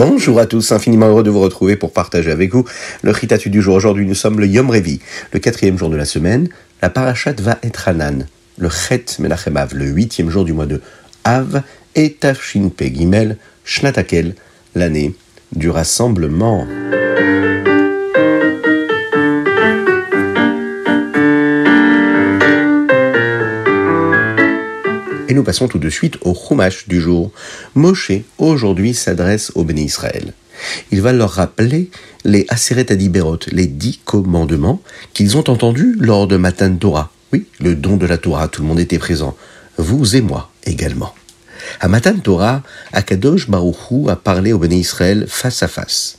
Bonjour à tous, infiniment heureux de vous retrouver pour partager avec vous le Ritatu du jour. Aujourd'hui, nous sommes le Yom Revi, le quatrième jour de la semaine. La parachat va être Hanan, le Chet Menachem Av, le huitième jour du mois de Av, et Tafshin Pe Gimel, Shnatakel, l'année du rassemblement. Et nous passons tout de suite au Chumash du jour. Moshe, aujourd'hui, s'adresse au Béné Israël. Il va leur rappeler les Aseret Adiberot, les dix commandements qu'ils ont entendus lors de Matan Torah. Oui, le don de la Torah, tout le monde était présent. Vous et moi également. À Matan Torah, Akadosh Baruchou a parlé au Béné Israël face à face.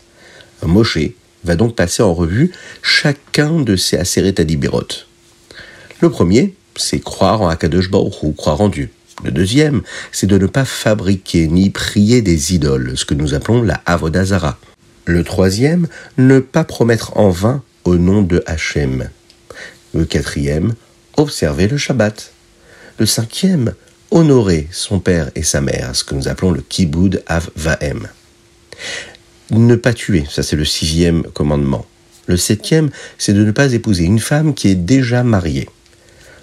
Moshe va donc passer en revue chacun de ces Aseret Adiberot. Le premier, c'est croire en Akadosh Baruchou, croire en Dieu. Le deuxième, c'est de ne pas fabriquer ni prier des idoles, ce que nous appelons la Avodazara. Le troisième, ne pas promettre en vain au nom de Hachem. Le quatrième, observer le Shabbat. Le cinquième, honorer son père et sa mère, ce que nous appelons le Kiboud Av-Vahem. Ne pas tuer, ça c'est le sixième commandement. Le septième, c'est de ne pas épouser une femme qui est déjà mariée.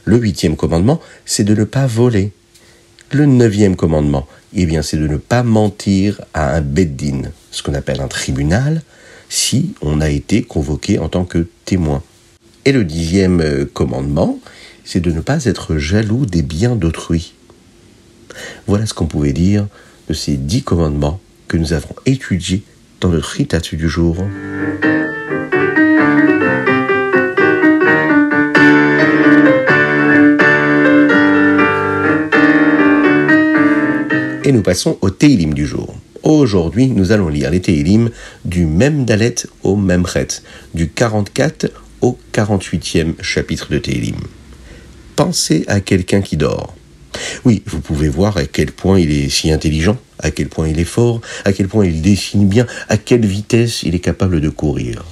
Le huitième commandement, c'est de ne pas voler. Le neuvième commandement, eh bien, c'est de ne pas mentir à un beddin, ce qu'on appelle un tribunal, si on a été convoqué en tant que témoin. Et le dixième euh, commandement, c'est de ne pas être jaloux des biens d'autrui. Voilà ce qu'on pouvait dire de ces dix commandements que nous avons étudiés dans le Ritatu du jour. Et nous passons au Teilim du jour. Aujourd'hui, nous allons lire les Teilim du même Dalet au même Chet, du 44 au 48e chapitre de Teilim. Pensez à quelqu'un qui dort. Oui, vous pouvez voir à quel point il est si intelligent, à quel point il est fort, à quel point il dessine bien, à quelle vitesse il est capable de courir.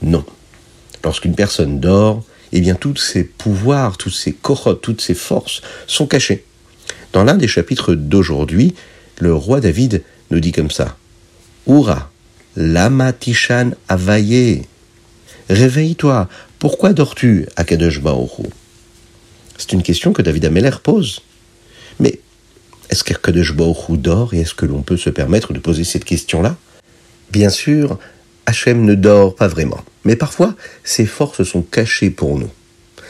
Non. Lorsqu'une personne dort, eh bien tous ses pouvoirs, toutes ses corottes, toutes ses forces sont cachées. Dans l'un des chapitres d'aujourd'hui, le roi David nous dit comme ça Oura, lama tishan avaye. Réveille-toi, pourquoi dors-tu, Akadosh Baoru C'est une question que David Ameller pose. Mais est-ce qu'Akadosh Baoru dort et est-ce que l'on peut se permettre de poser cette question-là? Bien sûr, Hachem ne dort pas vraiment, mais parfois ses forces sont cachées pour nous.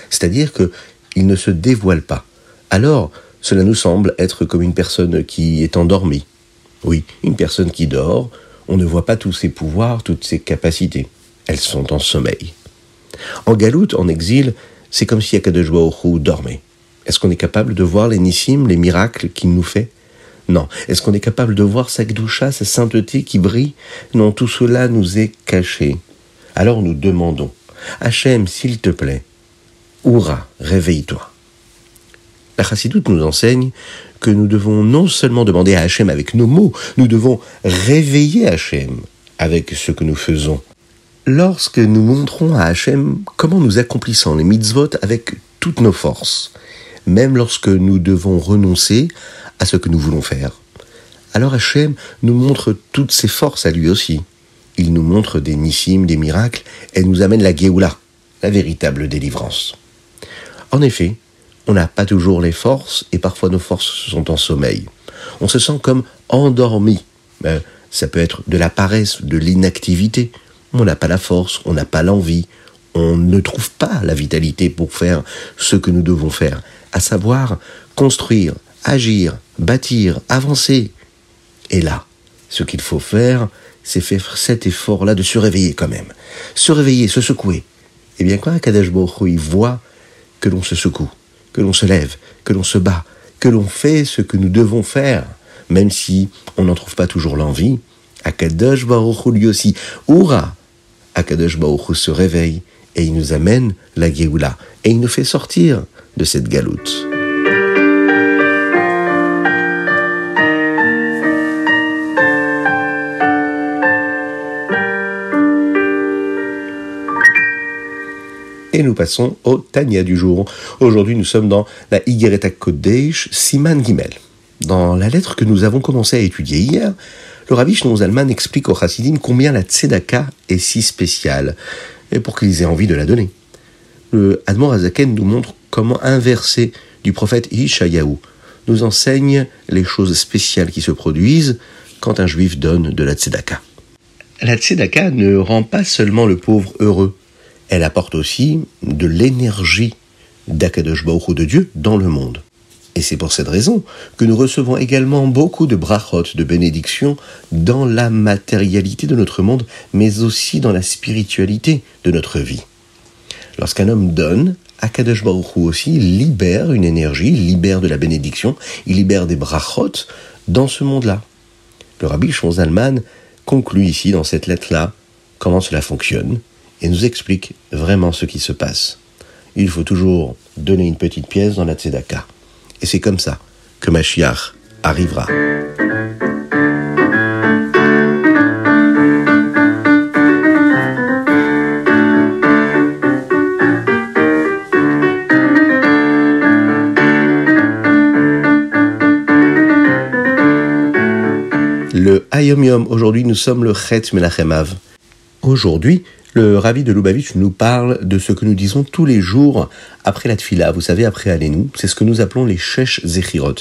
C'est-à-dire qu'il ne se dévoile pas. Alors, cela nous semble être comme une personne qui est endormie. Oui, une personne qui dort, on ne voit pas tous ses pouvoirs, toutes ses capacités. Elles sont en sommeil. En galoute, en exil, c'est comme si Baruch dormait. Est-ce qu'on est capable de voir les nissim, les miracles qu'il nous fait? Non. Est-ce qu'on est capable de voir sa gdoucha, sa sainteté qui brille? Non, tout cela nous est caché. Alors nous demandons, Hachem, s'il te plaît, Oura, réveille-toi. La chassidoute nous enseigne que nous devons non seulement demander à Hachem avec nos mots, nous devons réveiller Hachem avec ce que nous faisons. Lorsque nous montrons à Hachem comment nous accomplissons les mitzvot avec toutes nos forces, même lorsque nous devons renoncer à ce que nous voulons faire, alors Hachem nous montre toutes ses forces à lui aussi. Il nous montre des nissim, des miracles, et nous amène la Géoula, la véritable délivrance. En effet, on n'a pas toujours les forces et parfois nos forces sont en sommeil. On se sent comme endormi. Ben, ça peut être de la paresse, de l'inactivité. On n'a pas la force, on n'a pas l'envie, on ne trouve pas la vitalité pour faire ce que nous devons faire, à savoir construire, agir, bâtir, avancer. Et là, ce qu'il faut faire, c'est faire cet effort-là de se réveiller quand même. Se réveiller, se secouer. Eh bien, quand Kadesh il voit que l'on se secoue, que l'on se lève, que l'on se bat, que l'on fait ce que nous devons faire, même si on n'en trouve pas toujours l'envie. Akadosh Baruch lui aussi, Oura Akadosh Baruch se réveille et il nous amène la Géoula et il nous fait sortir de cette galoute. Et nous passons au Tania du jour. Aujourd'hui, nous sommes dans la Igereta Kodesh Siman Gimel. Dans la lettre que nous avons commencé à étudier hier, le Rabbi Shnon Zalman explique aux Chassidim combien la Tzedaka est si spéciale, et pour qu'ils aient envie de la donner. Le Admor Azaken nous montre comment inverser du prophète Ishayahu nous enseigne les choses spéciales qui se produisent quand un juif donne de la tzedaka. La tzedaka ne rend pas seulement le pauvre heureux, elle apporte aussi de l'énergie d'Akadosh Baruch de Dieu dans le monde. Et c'est pour cette raison que nous recevons également beaucoup de brachot, de bénédictions dans la matérialité de notre monde, mais aussi dans la spiritualité de notre vie. Lorsqu'un homme donne, Akadosh Baruch aussi libère une énergie, libère de la bénédiction, il libère des brachot dans ce monde-là. Le rabbi Zalman conclut ici dans cette lettre-là comment cela fonctionne et nous explique vraiment ce qui se passe. Il faut toujours donner une petite pièce dans la tzedaka. Et c'est comme ça que Mashiach arrivera. Le Hayom Yom, aujourd'hui nous sommes le Chet Menachemav. Aujourd'hui, le Rabbi de Lubavitch nous parle de ce que nous disons tous les jours après la tfila, vous savez, après Alenu, c'est ce que nous appelons les Shesh Zechirot.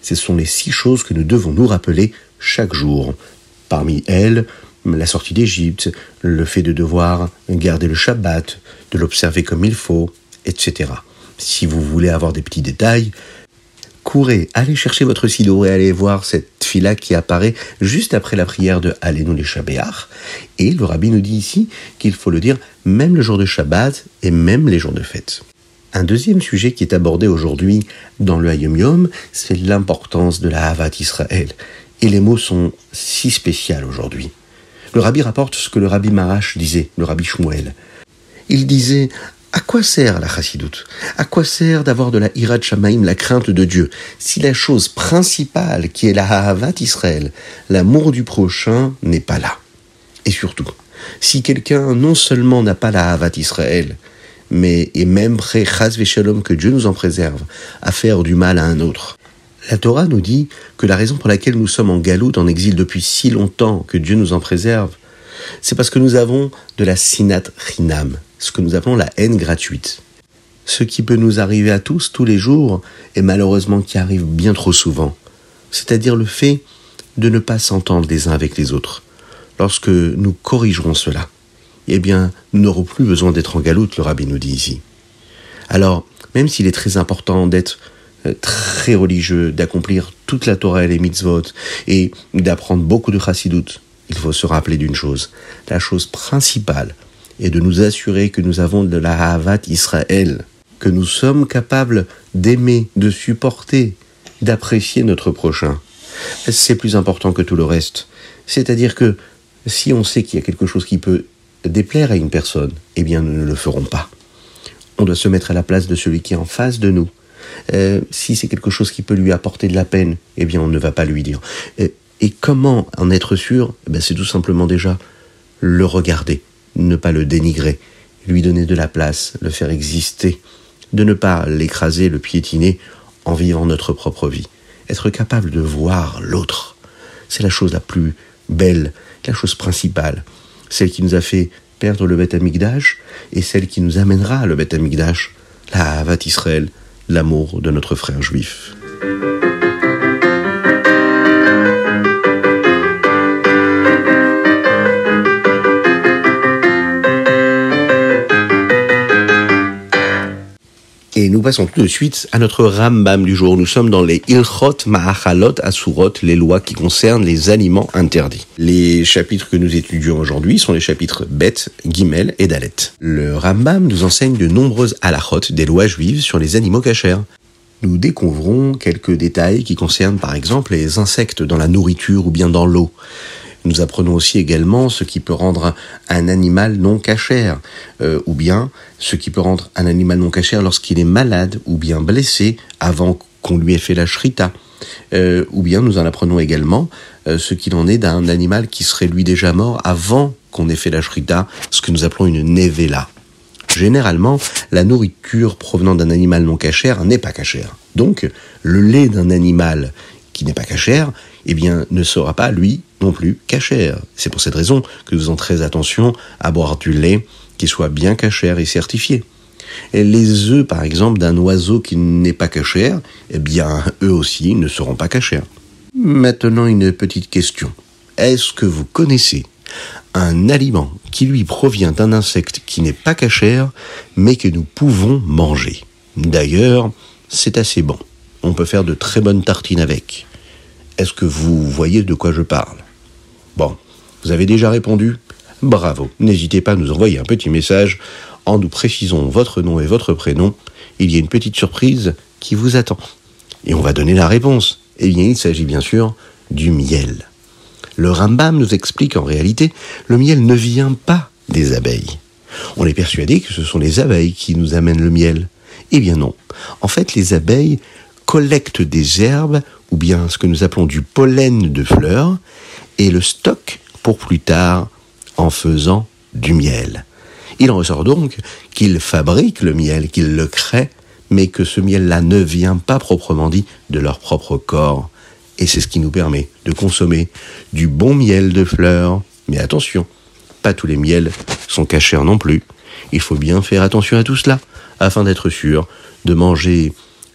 Ce sont les six choses que nous devons nous rappeler chaque jour. Parmi elles, la sortie d'Égypte, le fait de devoir garder le Shabbat, de l'observer comme il faut, etc. Si vous voulez avoir des petits détails, courez, allez chercher votre sido et allez voir cette fila qui apparaît juste après la prière de Allénou les Shabéach. Et le rabbi nous dit ici qu'il faut le dire même le jour de Shabbat et même les jours de fête. Un deuxième sujet qui est abordé aujourd'hui dans le Hayom Yom, c'est l'importance de la Havat Israël. Et les mots sont si spéciaux aujourd'hui. Le rabbi rapporte ce que le rabbi Marash disait, le rabbi Shmuel. Il disait à quoi sert la chassidoute? À quoi sert d'avoir de la hirat shamaim, la crainte de Dieu, si la chose principale qui est la havat Israël, l'amour du prochain, n'est pas là. Et surtout, si quelqu'un non seulement n'a pas la havat Israël, mais est même prêt, chas shalom, que Dieu nous en préserve, à faire du mal à un autre. La Torah nous dit que la raison pour laquelle nous sommes en galoute, en exil depuis si longtemps, que Dieu nous en préserve, c'est parce que nous avons de la sinat rinam, ce que nous appelons la haine gratuite. Ce qui peut nous arriver à tous tous les jours, et malheureusement qui arrive bien trop souvent, c'est-à-dire le fait de ne pas s'entendre les uns avec les autres. Lorsque nous corrigerons cela, eh bien, nous n'aurons plus besoin d'être en galoute, le rabbi nous dit ici. Alors, même s'il est très important d'être euh, très religieux, d'accomplir toute la Torah et les mitzvot, et d'apprendre beaucoup de chassidoute, il faut se rappeler d'une chose. La chose principale est de nous assurer que nous avons de la Havat Israël, que nous sommes capables d'aimer, de supporter, d'apprécier notre prochain. C'est plus important que tout le reste. C'est-à-dire que si on sait qu'il y a quelque chose qui peut déplaire à une personne, eh bien nous ne le ferons pas. On doit se mettre à la place de celui qui est en face de nous. Euh, si c'est quelque chose qui peut lui apporter de la peine, eh bien on ne va pas lui dire. Euh, et comment en être sûr? Eh ben, C'est tout simplement déjà le regarder, ne pas le dénigrer, lui donner de la place, le faire exister, de ne pas l'écraser, le piétiner en vivant notre propre vie. Être capable de voir l'autre, c'est la chose la plus belle, la chose principale, celle qui nous a fait perdre le Beth Amikdash et celle qui nous amènera le Beth Amikdash, la Havat Israël, l'amour de notre frère juif. Nous passons tout de suite à notre Rambam du jour. Nous sommes dans les Ilchot Ma'achalot Asurot, les lois qui concernent les aliments interdits. Les chapitres que nous étudions aujourd'hui sont les chapitres Bet, Gimel et Dalet. Le Rambam nous enseigne de nombreuses halachot, des lois juives sur les animaux cachers. Nous découvrons quelques détails qui concernent par exemple les insectes dans la nourriture ou bien dans l'eau. Nous apprenons aussi également ce qui peut rendre un animal non cachère, euh, ou bien ce qui peut rendre un animal non cachère lorsqu'il est malade ou bien blessé avant qu'on lui ait fait la shrita. Euh, ou bien nous en apprenons également euh, ce qu'il en est d'un animal qui serait lui déjà mort avant qu'on ait fait la shrita, ce que nous appelons une nevela. Généralement, la nourriture provenant d'un animal non cachère n'est pas cachère. Donc, le lait d'un animal qui n'est pas cachère, eh bien, ne sera pas, lui, non plus cachère. C'est pour cette raison que nous faisons très attention à boire du lait qui soit bien cachère et certifié. Les œufs, par exemple, d'un oiseau qui n'est pas cachère, eh bien, eux aussi ne seront pas cachères. Maintenant, une petite question. Est-ce que vous connaissez un aliment qui lui provient d'un insecte qui n'est pas cachère, mais que nous pouvons manger? D'ailleurs, c'est assez bon. On peut faire de très bonnes tartines avec. Est-ce que vous voyez de quoi je parle? Bon, vous avez déjà répondu? Bravo. N'hésitez pas à nous envoyer un petit message en nous précisant votre nom et votre prénom. Il y a une petite surprise qui vous attend. Et on va donner la réponse. Eh bien, il s'agit bien sûr du miel. Le Rambam nous explique en réalité, le miel ne vient pas des abeilles. On est persuadé que ce sont les abeilles qui nous amènent le miel. Eh bien non. En fait, les abeilles collectent des herbes ou bien ce que nous appelons du pollen de fleurs et le stockent pour plus tard en faisant du miel. Il en ressort donc qu'ils fabriquent le miel, qu'ils le créent, mais que ce miel-là ne vient pas proprement dit de leur propre corps. Et c'est ce qui nous permet de consommer du bon miel de fleurs. Mais attention, pas tous les miels sont cachés non plus. Il faut bien faire attention à tout cela, afin d'être sûr de manger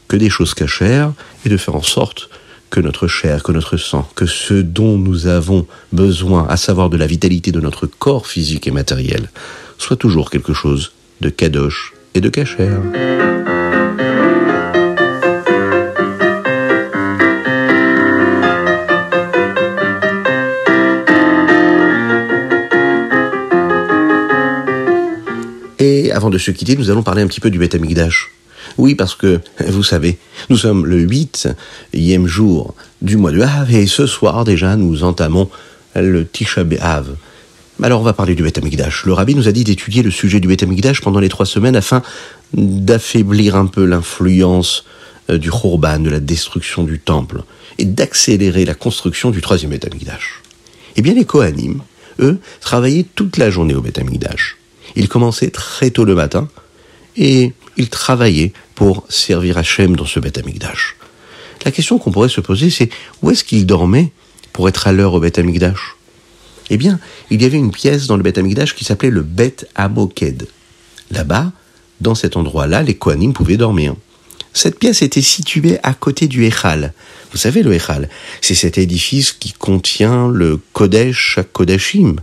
que des choses cachères et de faire en sorte que notre chair, que notre sang, que ce dont nous avons besoin, à savoir de la vitalité de notre corps physique et matériel, soit toujours quelque chose de kadosh et de cachère. Et avant de se quitter, nous allons parler un petit peu du Beth Amikdash. Oui, parce que, vous savez, nous sommes le huitième jour du mois de Av, et ce soir déjà, nous entamons le Tisha B'Av. Alors on va parler du Beth Amikdash. Le rabbi nous a dit d'étudier le sujet du Beth Amikdash pendant les trois semaines afin d'affaiblir un peu l'influence euh, du Khurban, de la destruction du temple, et d'accélérer la construction du troisième Beth Amikdash. Eh bien les Kohanim, eux, travaillaient toute la journée au Beth Amikdash. Ils commençaient très tôt le matin, et ils travaillaient pour servir Hachem dans ce Beth Amikdash. La question qu'on pourrait se poser, c'est où est-ce qu'ils dormaient pour être à l'heure au Beth Amikdash? Eh bien, il y avait une pièce dans le Beth Amikdash qui s'appelait le Beth Amoked. Là-bas, dans cet endroit-là, les Kohanim pouvaient dormir. Cette pièce était située à côté du Echal. Vous savez, le Echal, c'est cet édifice qui contient le Kodesh à Kodashim.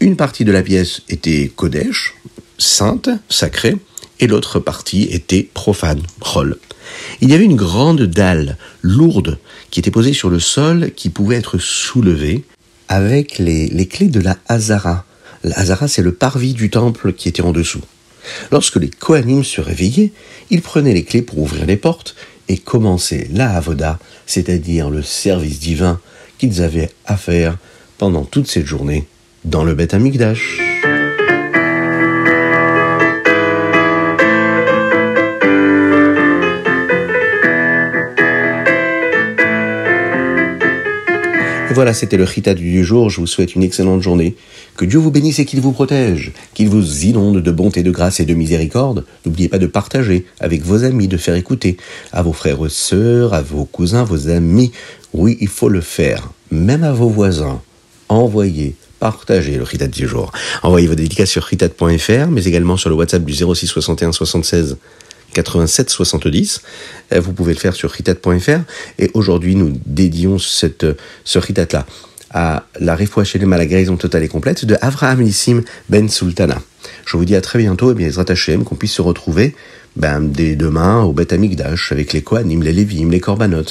Une partie de la pièce était Kodesh, sainte, sacrée, et l'autre partie était profane, rôle. Il y avait une grande dalle lourde qui était posée sur le sol qui pouvait être soulevée avec les, les clés de la Hazara. La Hazara, c'est le parvis du temple qui était en dessous. Lorsque les Kohanim se réveillaient, ils prenaient les clés pour ouvrir les portes et commencer la Avoda, c'est-à-dire le service divin qu'ils avaient à faire pendant toute cette journée dans le Beth Amikdash. Voilà, c'était le Chita du jour. Je vous souhaite une excellente journée. Que Dieu vous bénisse et qu'il vous protège. Qu'il vous inonde de bonté, de grâce et de miséricorde. N'oubliez pas de partager avec vos amis, de faire écouter à vos frères et sœurs, à vos cousins, vos amis. Oui, il faut le faire. Même à vos voisins. Envoyez partagez le Ritat du jour. Envoyez vos dédicaces sur ritat.fr, mais également sur le WhatsApp du 06 61 76 87 70. Euh, vous pouvez le faire sur ritat.fr. Et aujourd'hui, nous dédions cette, ce ritat-là à la Refouachelem à la guérison totale et complète de Avraham Nissim Ben Sultana. Je vous dis à très bientôt, et bien Hashem, qu'on puisse se retrouver ben, dès demain au Beth Amikdash avec les Kohanim, les Lévim, les Korbanot,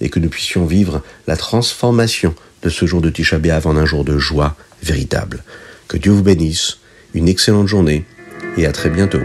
et que nous puissions vivre la transformation de ce jour de Tisha en un jour de joie véritable. Que Dieu vous bénisse, une excellente journée, et à très bientôt.